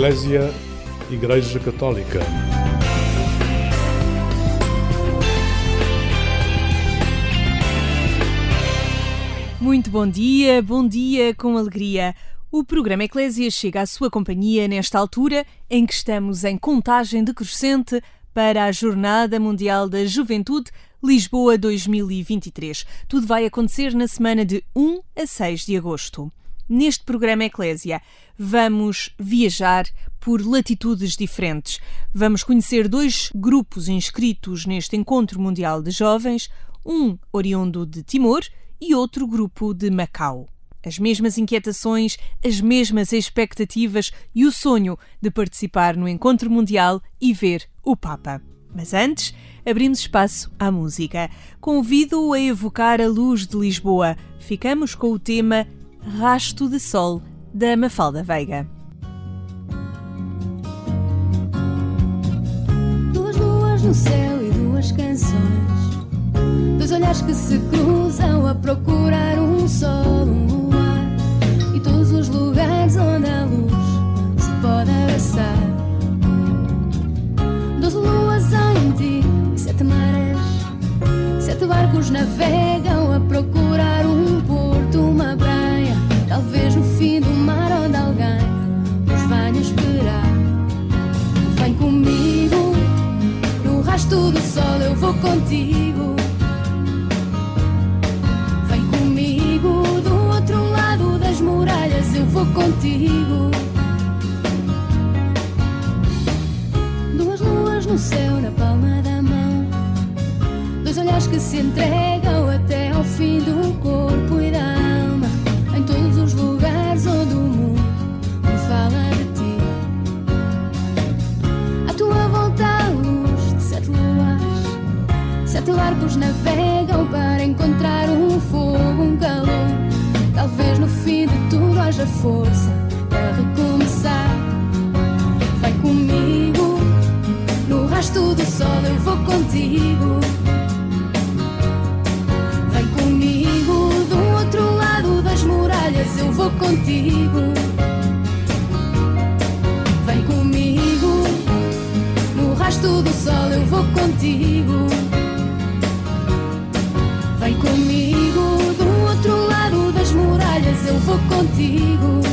Eclésia Igreja Católica. Muito bom dia, bom dia com alegria. O programa Eclésia chega à sua companhia nesta altura em que estamos em contagem decrescente para a Jornada Mundial da Juventude Lisboa 2023. Tudo vai acontecer na semana de 1 a 6 de agosto. Neste programa Eclésia, vamos viajar por latitudes diferentes. Vamos conhecer dois grupos inscritos neste Encontro Mundial de Jovens, um oriundo de Timor e outro grupo de Macau. As mesmas inquietações, as mesmas expectativas e o sonho de participar no Encontro Mundial e ver o Papa. Mas antes, abrimos espaço à música. Convido-o a evocar a luz de Lisboa. Ficamos com o tema Rasto de Sol, da Mafalda Veiga. Duas luas no céu e duas canções. Dois olhares que se cruzam a procurar um sol, um luar. E todos os lugares onde a luz se pode abraçar. Doze luas em ti e sete marés. Sete barcos navegam vou contigo. Vem comigo, do outro lado das muralhas eu vou contigo. Duas luas no céu, na palma da mão. Dois olhares que se entregam até ao fim do corpo navegam para encontrar um fogo, um calor. Talvez no fim de tudo haja força para recomeçar. Vem comigo, no rasto do sol eu vou contigo. Vem comigo, do outro lado das muralhas eu vou contigo. Vem comigo, no rasto do sol eu vou contigo. Contigo.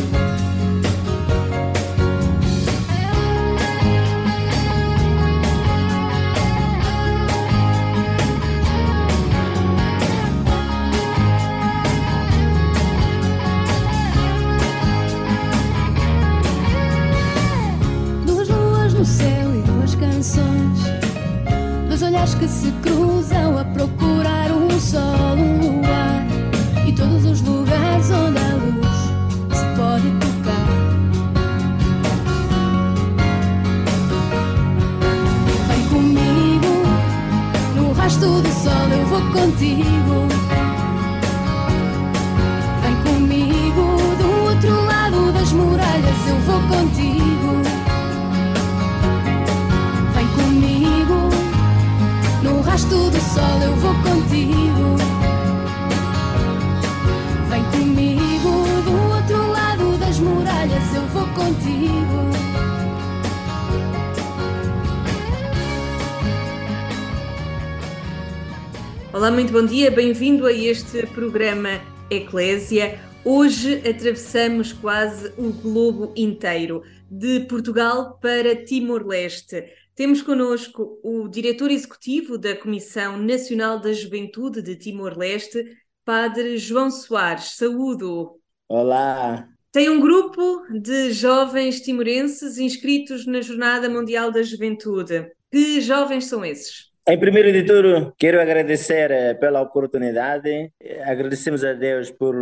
Olá, muito bom dia, bem-vindo a este programa Eclésia. Hoje atravessamos quase o globo inteiro, de Portugal para Timor-Leste. Temos connosco o diretor executivo da Comissão Nacional da Juventude de Timor-Leste, Padre João Soares. Saúdo! Olá, Tem um grupo de jovens timorenses inscritos na Jornada Mundial da Juventude. Que jovens são esses? Em primeiro de tudo, quero agradecer eh, pela oportunidade. Eh, Agradecemos a Deus por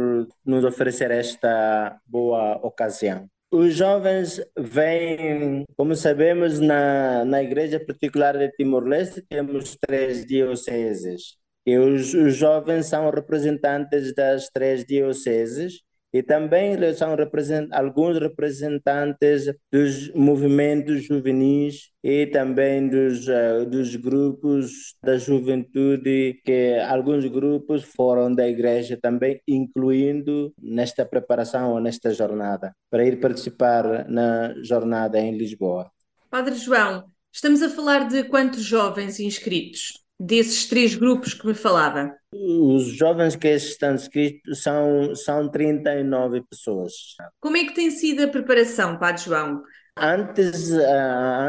nos oferecer esta boa ocasião. Os jovens vêm, como sabemos, na, na Igreja Particular de Timor-Leste, temos três dioceses. E os, os jovens são representantes das três dioceses e também são represent alguns representantes dos movimentos juvenis e também dos, uh, dos grupos da juventude, que alguns grupos foram da igreja também, incluindo nesta preparação ou nesta jornada, para ir participar na jornada em Lisboa. Padre João, estamos a falar de quantos jovens inscritos? desses três grupos que me falava? Os jovens que estão inscritos são, são 39 pessoas. Como é que tem sido a preparação, Padre João? Antes, uh,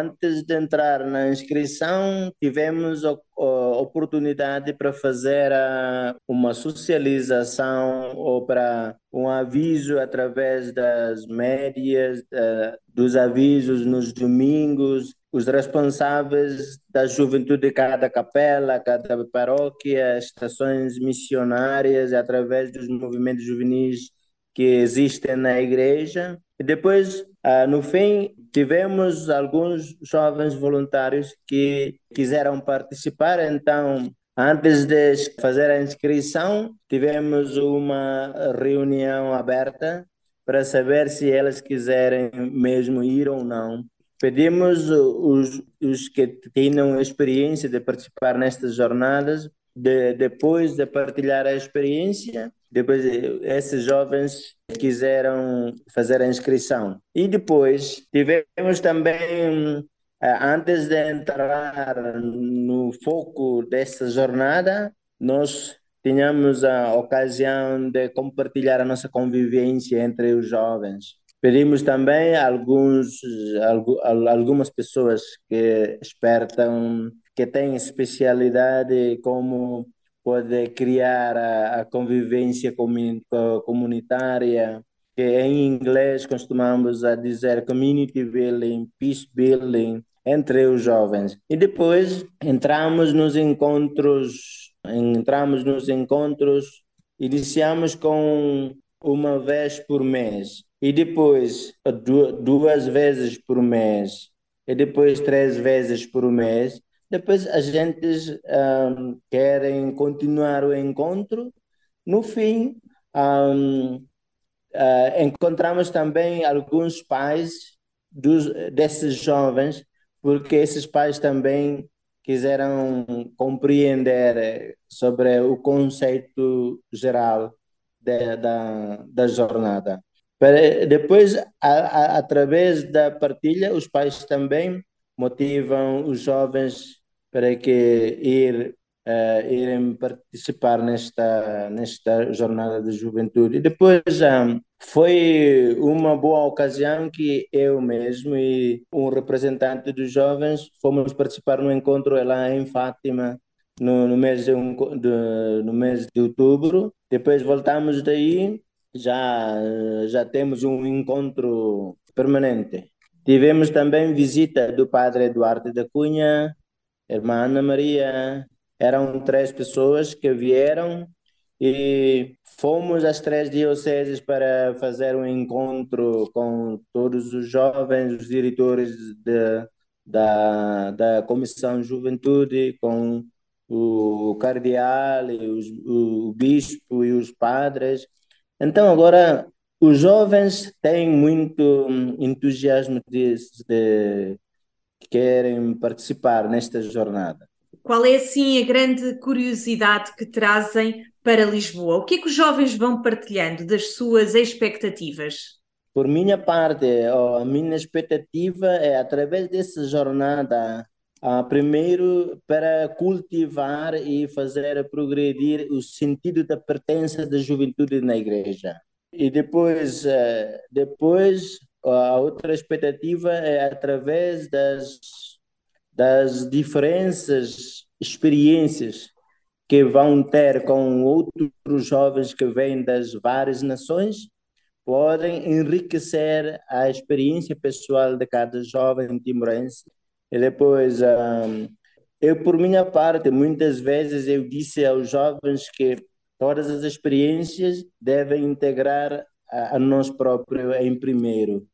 antes de entrar na inscrição, tivemos a, oportunidade para fazer uh, uma socialização ou para um aviso através das médias, uh, dos avisos nos domingos, os responsáveis da juventude de cada capela, cada paróquia, estações missionárias, através dos movimentos juvenis que existem na igreja. E depois Uh, no fim, tivemos alguns jovens voluntários que quiseram participar, então, antes de fazer a inscrição, tivemos uma reunião aberta para saber se elas quiserem mesmo ir ou não. Pedimos os, os que tenham experiência de participar nestas jornadas, de, depois de partilhar a experiência, depois esses jovens quiseram fazer a inscrição. E depois tivemos também, eh, antes de entrar no foco dessa jornada, nós tínhamos a ocasião de compartilhar a nossa convivência entre os jovens. Pedimos também alguns, algumas pessoas que espertam, que têm especialidade como pode criar a, a convivência comunitária, que em inglês costumamos a dizer community building, peace building, entre os jovens. E depois entramos nos encontros, entramos nos encontros, iniciamos com uma vez por mês e depois duas vezes por mês e depois três vezes por mês depois a gente um, querem continuar o encontro. No fim, um, uh, encontramos também alguns pais dos, desses jovens, porque esses pais também quiseram compreender sobre o conceito geral de, da, da jornada. Depois, a, a, através da partilha, os pais também motivam os jovens para que ir uh, irem participar nesta nesta jornada de juventude. E depois um, foi uma boa ocasião que eu mesmo e um representante dos jovens fomos participar no encontro lá em Fátima no, no mês de, de, no mês de outubro. Depois voltamos daí já já temos um encontro permanente Tivemos também visita do padre Eduardo da Cunha, irmã Ana Maria. Eram três pessoas que vieram e fomos às três dioceses para fazer um encontro com todos os jovens, os diretores de, da, da Comissão Juventude, com o cardeal, e os, o bispo e os padres. Então, agora os jovens têm muito entusiasmo de, de querem participar nesta jornada. Qual é assim a grande curiosidade que trazem para Lisboa? O que é que os jovens vão partilhando das suas expectativas? Por minha parte, a minha expectativa é através dessa jornada primeiro, para cultivar e fazer progredir o sentido da pertença da juventude na igreja. E depois, eh, depois a outra expectativa é através das, das diferenças, experiências que vão ter com outros jovens que vêm das várias nações, podem enriquecer a experiência pessoal de cada jovem timorense. E depois, um, eu, por minha parte, muitas vezes eu disse aos jovens que Todas as experiências devem integrar a, nós próprios em primeiro.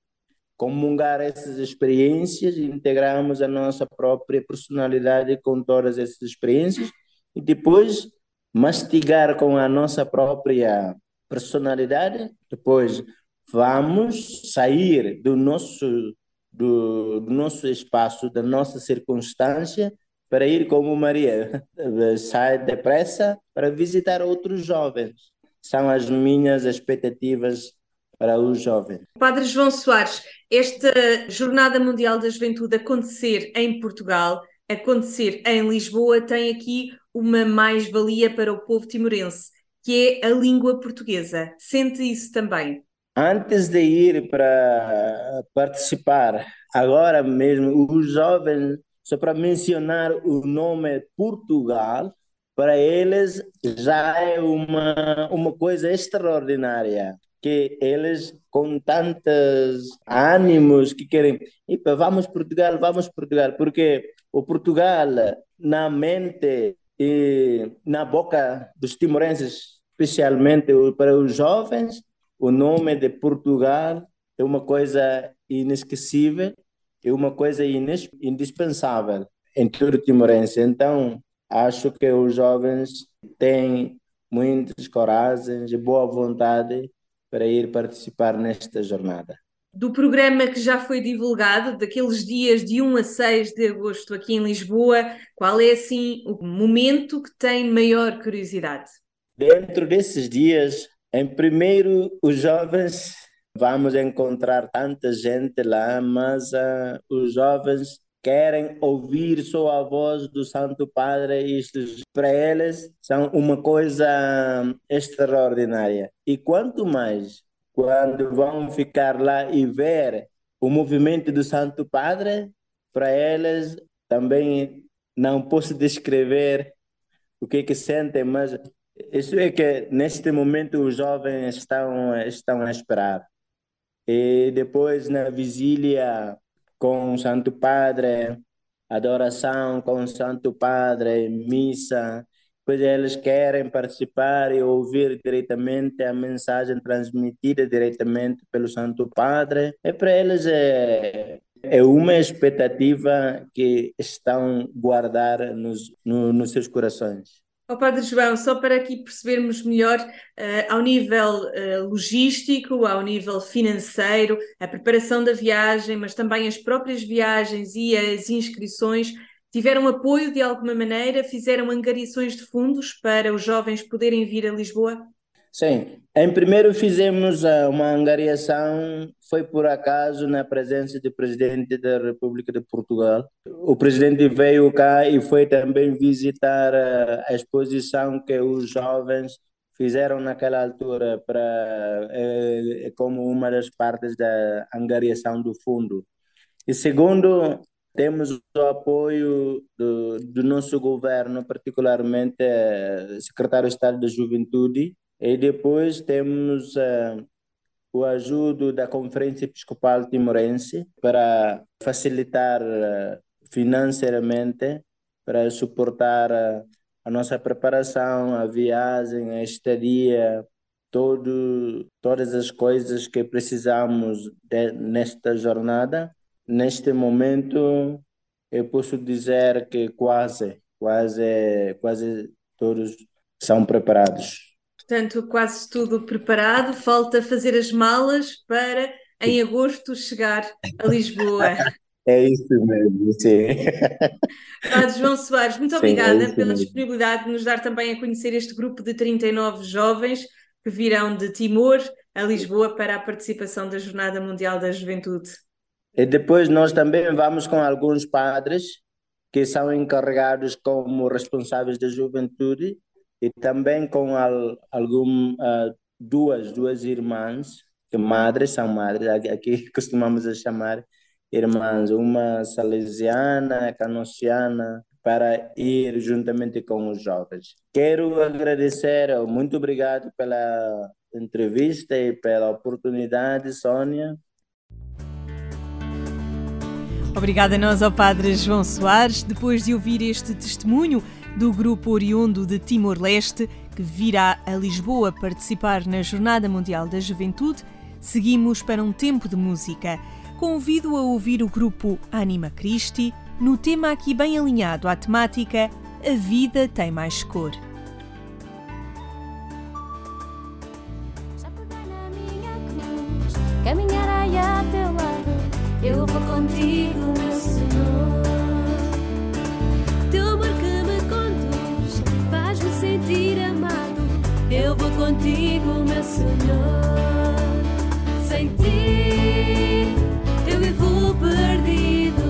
Comungar essas experiências e integrarmos a nossa própria personalidade com todas essas experiências e depois mastigar com a nossa própria personalidade, depois vamos sair do nosso, do, do nosso espaço, da nossa circunstância, para ir como Maria, sai depressa para visitar outros jovens. São as minhas expectativas para os jovens. Padre João Soares, esta Jornada Mundial da Juventude acontecer em Portugal, acontecer em Lisboa, tem aqui uma mais-valia para o povo timorense, que é a língua portuguesa. Sente isso também? Antes de ir para participar, agora mesmo, os jovens, só para mencionar o nome Portugal, para eles já é uma, uma coisa extraordinária que eles com tantos ânimos que querem, Epa, vamos Portugal, vamos Portugal, porque o Portugal na mente e na boca dos timorenses, especialmente para os jovens, o nome de Portugal é uma coisa inesquecível, é uma coisa indispensável em todo timorense. Então, acho que os jovens têm muitas coragens e boa vontade para ir participar nesta jornada. Do programa que já foi divulgado, daqueles dias de 1 a 6 de agosto aqui em Lisboa, qual é assim o momento que tem maior curiosidade? Dentro desses dias, em primeiro, os jovens, vamos encontrar tanta gente lá, mas uh, os jovens querem ouvir só a voz do Santo Padre, isto para eles são uma coisa extraordinária. E quanto mais quando vão ficar lá e ver o movimento do Santo Padre, para eles também não posso descrever o que que sentem, mas isso é que neste momento os jovens estão, estão a esperar. E depois na vigília com o Santo Padre, adoração com o Santo Padre, missa, pois eles querem participar e ouvir diretamente a mensagem transmitida diretamente pelo Santo Padre. E para eles é, é uma expectativa que estão guardar nos, no, nos seus corações. Oh, Padre João, só para aqui percebermos melhor, uh, ao nível uh, logístico, ao nível financeiro, a preparação da viagem, mas também as próprias viagens e as inscrições, tiveram apoio de alguma maneira? Fizeram angariações de fundos para os jovens poderem vir a Lisboa? Sim, em primeiro fizemos eh, uma angariação, foi por acaso na presença do presidente da República de Portugal. O presidente veio cá e foi também visitar eh, a exposição que os jovens fizeram naquela altura para é, como uma das partes da angariação do fundo. E segundo, temos o apoio do, do nosso governo, particularmente secretário de Estado da Juventude, e depois temos uh, o ajudo da Conferência Episcopal Timorense para facilitar uh, financeiramente, para suportar uh, a nossa preparação, a viagem, a estadia, todo, todas as coisas que precisamos de, nesta jornada. Neste momento, eu posso dizer que quase, quase, quase todos são preparados. Portanto, quase tudo preparado, falta fazer as malas para em agosto chegar a Lisboa. É isso mesmo, sim. Padre João Soares, muito sim, obrigada é pela mesmo. disponibilidade de nos dar também a conhecer este grupo de 39 jovens que virão de Timor a Lisboa para a participação da Jornada Mundial da Juventude. E depois nós também vamos com alguns padres que são encarregados como responsáveis da juventude e também com al, algum, uh, duas, duas irmãs, que madres são madres, aqui costumamos chamar irmãs, uma salesiana, canociana, para ir juntamente com os jovens. Quero agradecer, muito obrigado pela entrevista e pela oportunidade, Sônia. Obrigada a nós ao Padre João Soares. Depois de ouvir este testemunho, do grupo oriundo de Timor-Leste, que virá a Lisboa participar na Jornada Mundial da Juventude, seguimos para um tempo de música. Convido a ouvir o grupo Anima Christi no tema aqui bem alinhado à temática A Vida Tem Mais Cor. caminhar a teu lado. Eu vou contigo, meu Senhor. Contigo, meu Senhor. Sem ti eu vivo perdido.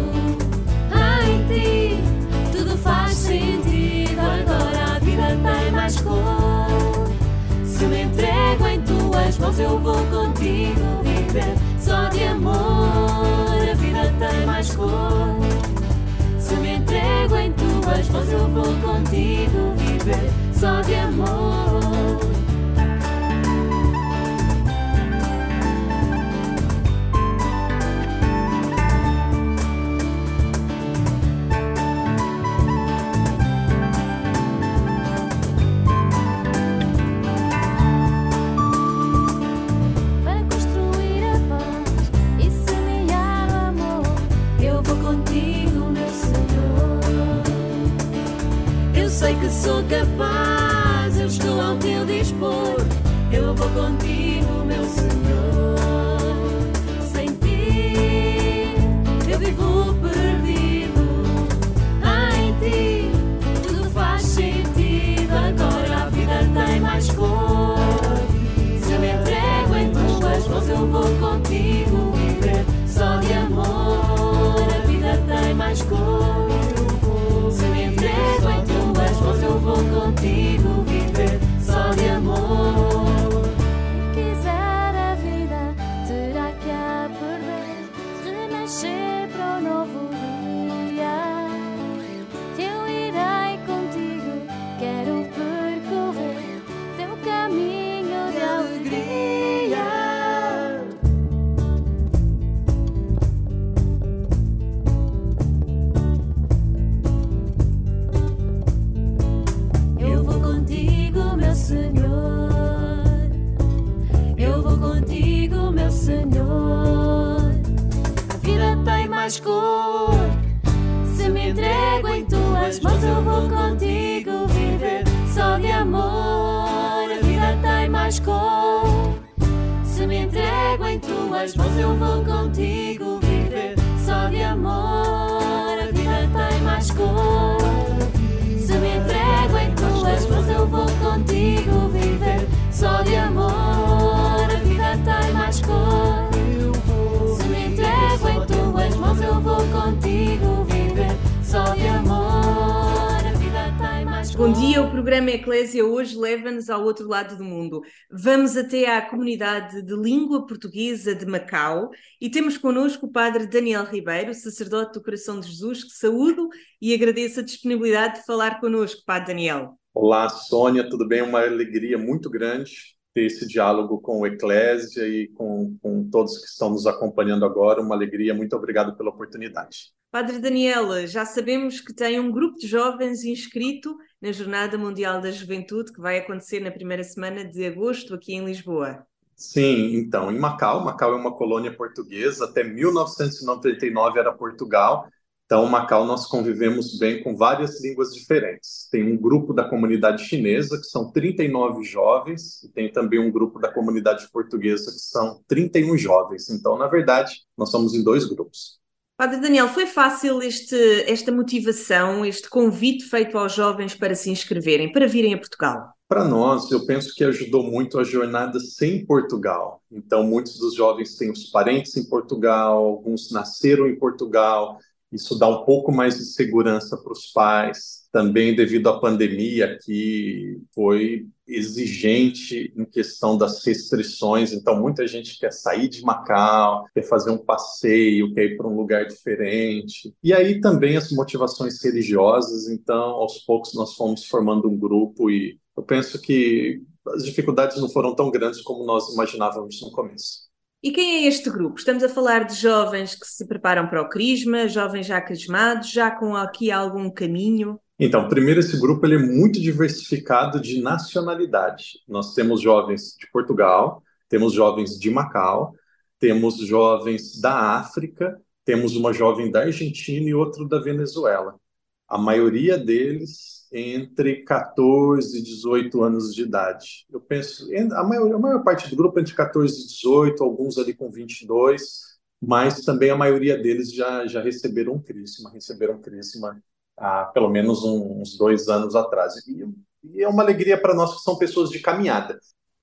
Em ti tudo faz sentido. Agora a vida tem mais cor. Se me entrego em tuas mãos, eu vou contigo viver. Só de amor a vida tem mais cor. Se me entrego em tuas mãos, eu vou contigo viver. Só de amor. Sou capaz, eu estou ao teu dispor. Eu vou contigo, meu Senhor. Sem ti eu vivo perdido. Em ti tudo faz sentido. Agora a vida tem mais cor. Se me entrego em tuas mãos, eu vou contigo viver. Só de amor a vida tem mais cor. Vou contigo viver. Só de amor, a vida tem mais cor. Se me entrego em tuas mãos, eu vou contigo viver. Só de amor, a vida tem mais cor. Se me entrego em tuas mãos, eu vou contigo viver. Só de amor, a vida tem mais cor. Se me entrego em tuas mãos, eu vou contigo Bom dia, o programa Eclésia hoje leva-nos ao outro lado do mundo. Vamos até à comunidade de língua portuguesa de Macau e temos connosco o padre Daniel Ribeiro, sacerdote do Coração de Jesus, que saúdo e agradeço a disponibilidade de falar connosco, padre Daniel. Olá, Sônia, tudo bem? Uma alegria muito grande ter esse diálogo com o Eclésia e com, com todos que estão nos acompanhando agora. Uma alegria, muito obrigado pela oportunidade. Padre Daniel, já sabemos que tem um grupo de jovens inscrito na Jornada Mundial da Juventude, que vai acontecer na primeira semana de agosto aqui em Lisboa. Sim, então, em Macau, Macau é uma colônia portuguesa, até 1999 era Portugal. Então, Macau nós convivemos bem com várias línguas diferentes. Tem um grupo da comunidade chinesa, que são 39 jovens, e tem também um grupo da comunidade portuguesa, que são 31 jovens. Então, na verdade, nós somos em dois grupos. Padre Daniel, foi fácil este, esta motivação, este convite feito aos jovens para se inscreverem, para virem a Portugal? Para nós, eu penso que ajudou muito a jornada sem Portugal. Então, muitos dos jovens têm os parentes em Portugal, alguns nasceram em Portugal. Isso dá um pouco mais de segurança para os pais. Também devido à pandemia, que foi exigente em questão das restrições. Então, muita gente quer sair de Macau, quer fazer um passeio, quer ir para um lugar diferente. E aí também as motivações religiosas. Então, aos poucos, nós fomos formando um grupo e eu penso que as dificuldades não foram tão grandes como nós imaginávamos no começo. E quem é este grupo? Estamos a falar de jovens que se preparam para o crisma, jovens já crismados, já com aqui algum caminho? Então, primeiro, esse grupo ele é muito diversificado de nacionalidade. Nós temos jovens de Portugal, temos jovens de Macau, temos jovens da África, temos uma jovem da Argentina e outro da Venezuela. A maioria deles entre 14 e 18 anos de idade. Eu penso, a maior, a maior parte do grupo entre 14 e 18, alguns ali com 22, mas também a maioria deles já, já receberam crisma, receberam crisma há pelo menos uns dois anos atrás. E, e é uma alegria para nós que são pessoas de caminhada.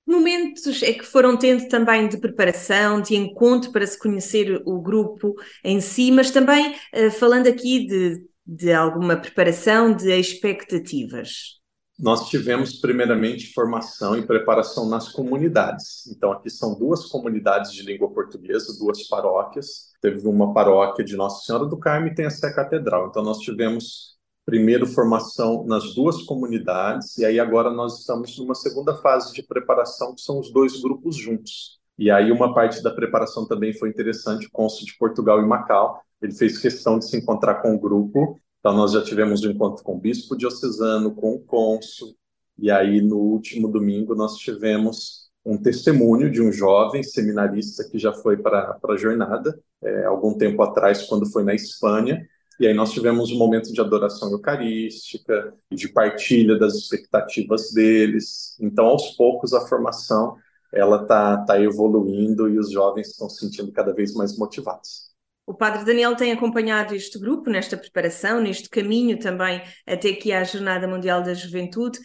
Momentos é que foram tendo também de preparação, de encontro para se conhecer o grupo em si, mas também uh, falando aqui de, de alguma preparação, de expectativas nós tivemos primeiramente formação e preparação nas comunidades. Então aqui são duas comunidades de língua portuguesa, duas paróquias. Teve uma paróquia de Nossa Senhora do Carmo e tem a Sé Catedral. Então nós tivemos primeiro formação nas duas comunidades e aí agora nós estamos numa segunda fase de preparação que são os dois grupos juntos. E aí uma parte da preparação também foi interessante, o cônsul de Portugal e Macau, ele fez questão de se encontrar com o grupo então, nós já tivemos um encontro com o bispo diocesano, com o cônsul, e aí no último domingo nós tivemos um testemunho de um jovem seminarista que já foi para a jornada, é, algum tempo atrás, quando foi na Espanha, e aí nós tivemos um momento de adoração eucarística de partilha das expectativas deles. Então, aos poucos, a formação ela está tá evoluindo e os jovens estão se sentindo cada vez mais motivados. O Padre Daniel tem acompanhado este grupo nesta preparação, neste caminho também até aqui à Jornada Mundial da Juventude.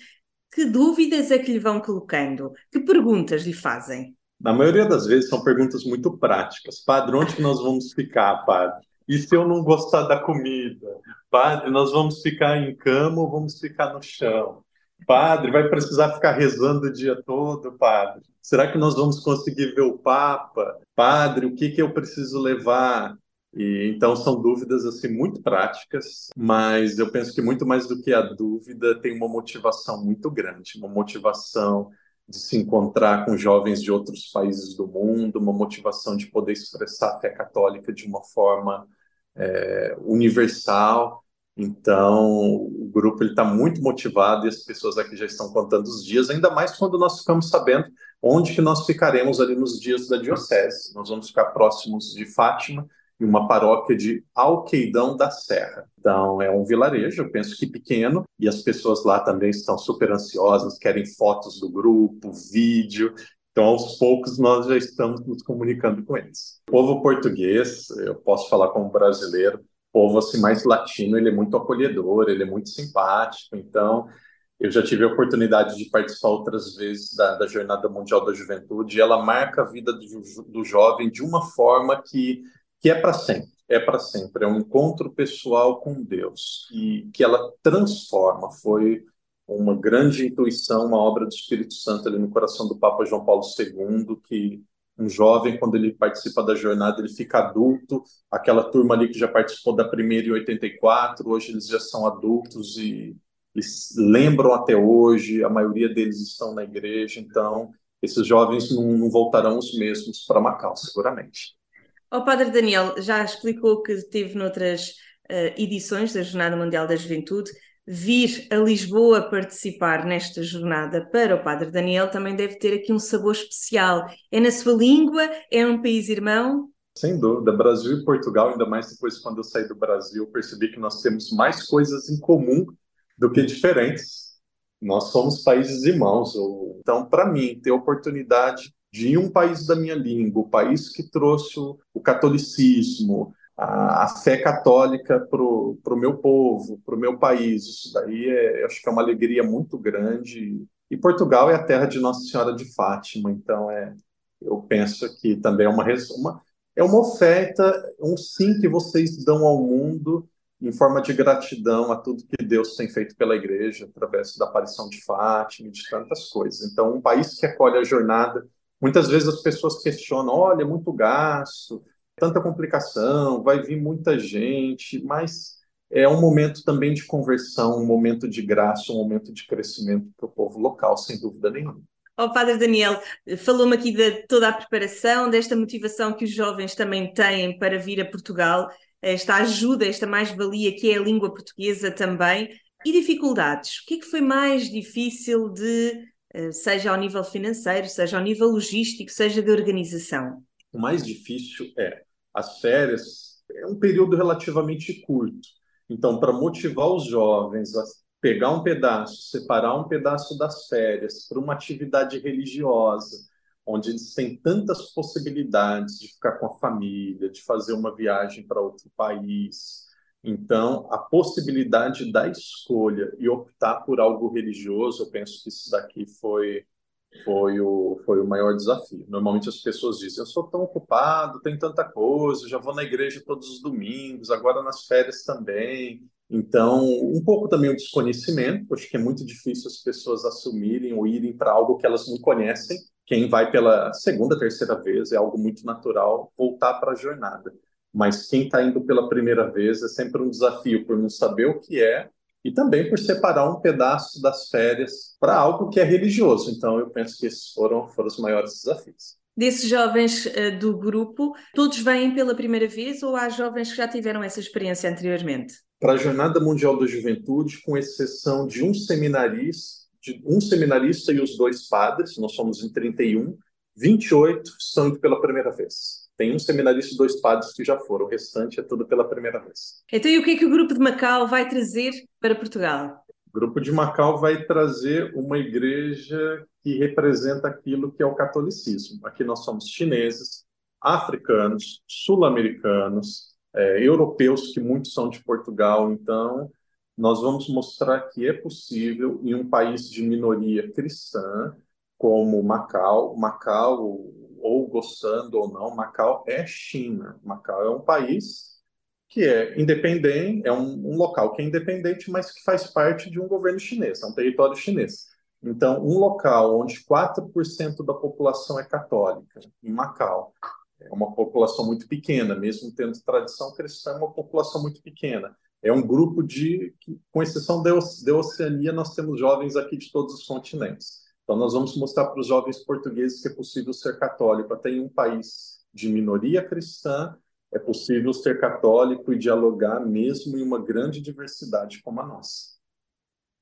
Que dúvidas é que lhe vão colocando? Que perguntas lhe fazem? Na maioria das vezes são perguntas muito práticas. Padre, onde que nós vamos ficar, padre? E se eu não gostar da comida? Padre, nós vamos ficar em cama ou vamos ficar no chão? Padre, vai precisar ficar rezando o dia todo, padre? Será que nós vamos conseguir ver o Papa? Padre, o que, que eu preciso levar? E, então são dúvidas assim muito práticas, mas eu penso que muito mais do que a dúvida tem uma motivação muito grande, uma motivação de se encontrar com jovens de outros países do mundo, uma motivação de poder expressar a fé católica de uma forma é, universal. Então, o grupo está muito motivado e as pessoas aqui já estão contando os dias, ainda mais quando nós ficamos sabendo onde que nós ficaremos ali nos dias da diocese. Nós vamos ficar próximos de Fátima, em uma paróquia de Alqueidão da Serra. Então, é um vilarejo, eu penso que pequeno, e as pessoas lá também estão super ansiosas, querem fotos do grupo, vídeo. Então, aos poucos, nós já estamos nos comunicando com eles. O povo português, eu posso falar como brasileiro, povo assim mais latino, ele é muito acolhedor, ele é muito simpático. Então, eu já tive a oportunidade de participar outras vezes da, da Jornada Mundial da Juventude e ela marca a vida do, do jovem de uma forma que que é para sempre, é para sempre, é um encontro pessoal com Deus e que ela transforma. Foi uma grande intuição, uma obra do Espírito Santo ali no coração do Papa João Paulo II, que um jovem, quando ele participa da jornada, ele fica adulto. Aquela turma ali que já participou da primeira em 84, hoje eles já são adultos e, lembram até hoje, a maioria deles estão na igreja, então esses jovens não, não voltarão os mesmos para Macau, seguramente. O Padre Daniel já explicou que teve noutras uh, edições da Jornada Mundial da Juventude. Vir a Lisboa participar nesta jornada para o Padre Daniel também deve ter aqui um sabor especial. É na sua língua? É um país irmão? Sem dúvida. Brasil e Portugal, ainda mais depois quando eu saí do Brasil, percebi que nós temos mais coisas em comum do que diferentes. Nós somos países irmãos. Então, para mim, ter oportunidade de um país da minha língua, o país que trouxe o catolicismo, a, a fé católica para o meu povo, para o meu país. Isso daí é, acho que é uma alegria muito grande. E Portugal é a terra de Nossa Senhora de Fátima, então é, eu penso que também é uma, uma é uma oferta, um sim que vocês dão ao mundo em forma de gratidão a tudo que Deus tem feito pela igreja, através da aparição de Fátima de tantas coisas. Então, um país que acolhe a jornada Muitas vezes as pessoas questionam: olha, é muito gasto, tanta complicação, vai vir muita gente, mas é um momento também de conversão, um momento de graça, um momento de crescimento para o povo local, sem dúvida nenhuma. Oh, Padre Daniel, falou-me aqui de toda a preparação, desta motivação que os jovens também têm para vir a Portugal, esta ajuda, esta mais-valia que é a língua portuguesa também, e dificuldades. O que é que foi mais difícil de seja ao nível financeiro, seja ao nível logístico, seja de organização? O mais difícil é as férias, é um período relativamente curto. Então, para motivar os jovens a pegar um pedaço, separar um pedaço das férias para uma atividade religiosa, onde eles têm tantas possibilidades de ficar com a família, de fazer uma viagem para outro país. Então, a possibilidade da escolha e optar por algo religioso, eu penso que isso daqui foi foi o, foi o maior desafio. Normalmente as pessoas dizem: Eu sou tão ocupado, tem tanta coisa, já vou na igreja todos os domingos, agora nas férias também. Então, um pouco também o desconhecimento, acho que é muito difícil as pessoas assumirem ou irem para algo que elas não conhecem. Quem vai pela segunda, terceira vez é algo muito natural voltar para a jornada. Mas quem está indo pela primeira vez é sempre um desafio por não saber o que é e também por separar um pedaço das férias para algo que é religioso. Então, eu penso que esses foram, foram os maiores desafios. Desses jovens uh, do grupo, todos vêm pela primeira vez ou há jovens que já tiveram essa experiência anteriormente? Para a Jornada Mundial da Juventude, com exceção de um seminarista, de um seminarista e os dois padres, nós somos em 31, 28 são indo pela primeira vez. Tem um seminarista e dois padres que já foram, o restante é tudo pela primeira vez. Então, e o que é que o grupo de Macau vai trazer para Portugal? O grupo de Macau vai trazer uma igreja que representa aquilo que é o catolicismo. Aqui nós somos chineses, africanos, sul-americanos, é, europeus, que muitos são de Portugal. Então, nós vamos mostrar que é possível, em um país de minoria cristã, como Macau, Macau, ou gostando ou não, Macau é China. Macau é um país que é independente, é um, um, local que é independente, mas que faz parte de um governo chinês, é um território chinês. Então, um local onde 4% da população é católica, em Macau, é uma população muito pequena, mesmo tendo tradição cristã, é uma população muito pequena. É um grupo de, com exceção da Oceania, nós temos jovens aqui de todos os continentes. Então, nós vamos mostrar para os jovens portugueses que é possível ser católico. Até em um país de minoria cristã, é possível ser católico e dialogar mesmo em uma grande diversidade como a nossa.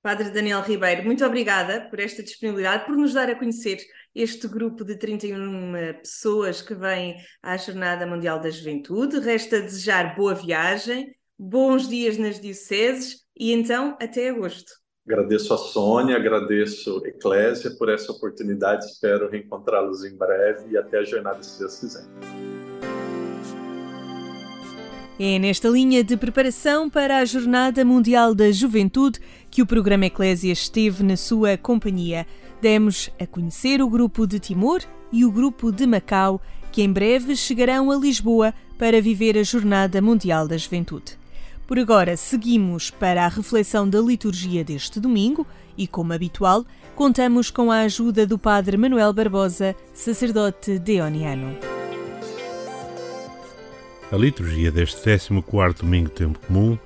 Padre Daniel Ribeiro, muito obrigada por esta disponibilidade, por nos dar a conhecer este grupo de 31 pessoas que vêm à Jornada Mundial da Juventude. Resta desejar boa viagem, bons dias nas dioceses e então até agosto. Agradeço a Sônia, agradeço a Eclésia por essa oportunidade. Espero reencontrá-los em breve e até a jornada, se Deus quiser. É nesta linha de preparação para a Jornada Mundial da Juventude que o programa Eclésia esteve na sua companhia. Demos a conhecer o grupo de Timor e o grupo de Macau, que em breve chegarão a Lisboa para viver a Jornada Mundial da Juventude. Por agora, seguimos para a reflexão da liturgia deste domingo e, como habitual, contamos com a ajuda do Padre Manuel Barbosa, sacerdote deoniano. A liturgia deste 14 domingo tempo comum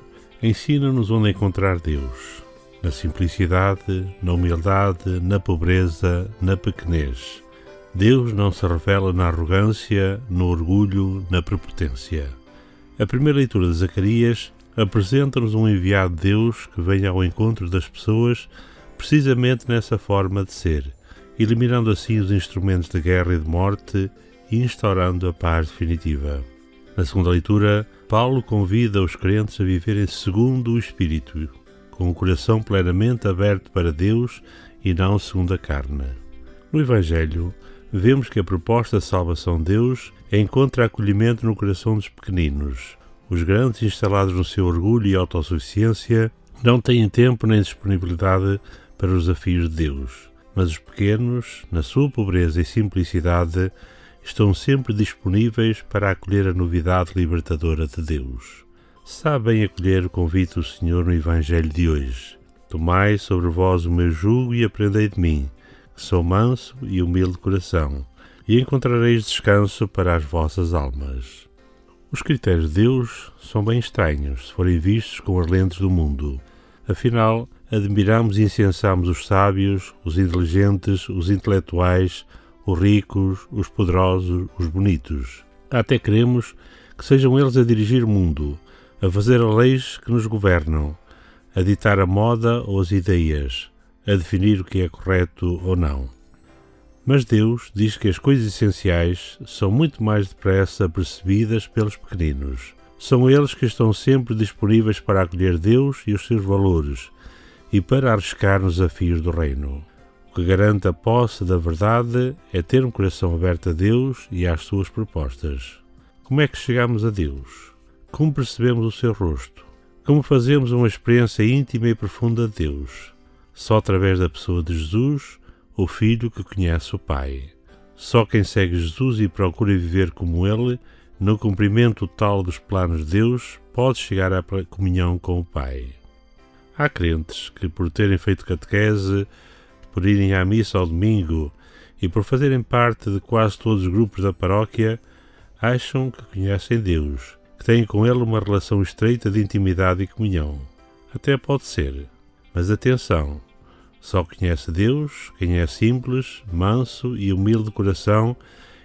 ensina-nos onde encontrar Deus, na simplicidade, na humildade, na pobreza, na pequenez. Deus não se revela na arrogância, no orgulho, na prepotência. A primeira leitura de Zacarias apresenta-nos um enviado de Deus que vem ao encontro das pessoas precisamente nessa forma de ser, eliminando assim os instrumentos de guerra e de morte e instaurando a paz definitiva. Na segunda leitura, Paulo convida os crentes a viverem segundo o Espírito, com o coração plenamente aberto para Deus e não segundo a carne. No Evangelho, vemos que a proposta de salvação de Deus encontra acolhimento no coração dos pequeninos, os grandes, instalados no seu orgulho e autossuficiência, não têm tempo nem disponibilidade para os desafios de Deus, mas os pequenos, na sua pobreza e simplicidade, estão sempre disponíveis para acolher a novidade libertadora de Deus. Sabem acolher o convite do Senhor no Evangelho de hoje. Tomai sobre vós o meu jugo e aprendei de mim, que sou manso e humilde de coração, e encontrareis descanso para as vossas almas. Os critérios de Deus são bem estranhos se forem vistos com as lentes do mundo. Afinal, admiramos e incensamos os sábios, os inteligentes, os intelectuais, os ricos, os poderosos, os bonitos. Até queremos que sejam eles a dirigir o mundo, a fazer as leis que nos governam, a ditar a moda ou as ideias, a definir o que é correto ou não. Mas Deus diz que as coisas essenciais são muito mais depressa percebidas pelos pequeninos. São eles que estão sempre disponíveis para acolher Deus e os seus valores e para arriscar nos desafios do reino. O que garante a posse da verdade é ter um coração aberto a Deus e às suas propostas. Como é que chegamos a Deus? Como percebemos o seu rosto? Como fazemos uma experiência íntima e profunda de Deus? Só através da pessoa de Jesus, o Filho que conhece o Pai. Só quem segue Jesus e procura viver como Ele, no cumprimento total dos planos de Deus, pode chegar à comunhão com o Pai. Há crentes que, por terem feito catequese, por irem à missa ao domingo e por fazerem parte de quase todos os grupos da paróquia, acham que conhecem Deus, que têm com Ele uma relação estreita de intimidade e comunhão. Até pode ser. Mas atenção, só conhece Deus quem é simples, manso e humilde de coração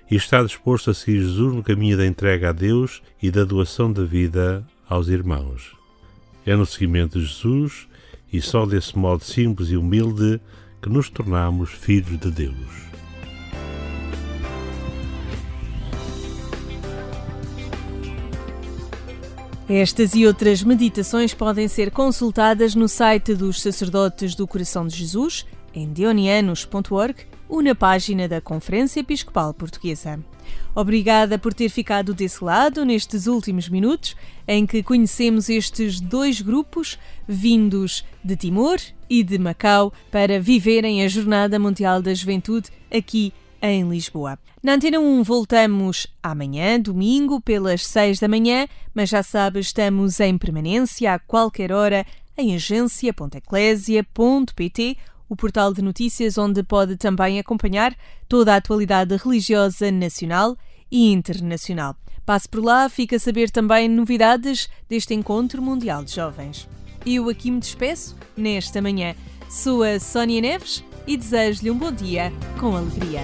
e está disposto a seguir Jesus no caminho da entrega a Deus e da doação da vida aos irmãos. É no seguimento de Jesus e só desse modo simples e humilde que nos tornamos filhos de Deus. Estas e outras meditações podem ser consultadas no site dos Sacerdotes do Coração de Jesus, em deonianos.org ou na página da Conferência Episcopal Portuguesa. Obrigada por ter ficado desse lado nestes últimos minutos em que conhecemos estes dois grupos vindos de Timor e de Macau para viverem a Jornada Mundial da Juventude aqui em Lisboa. Na Antena 1 voltamos amanhã, domingo, pelas 6 da manhã, mas já sabe, estamos em permanência a qualquer hora em agência.eclésia.pt, o portal de notícias onde pode também acompanhar toda a atualidade religiosa nacional e internacional. Passe por lá, fica a saber também novidades deste Encontro Mundial de Jovens. Eu aqui me despeço nesta manhã. Sou a Sónia Neves e desejo-lhe um bom dia com alegria.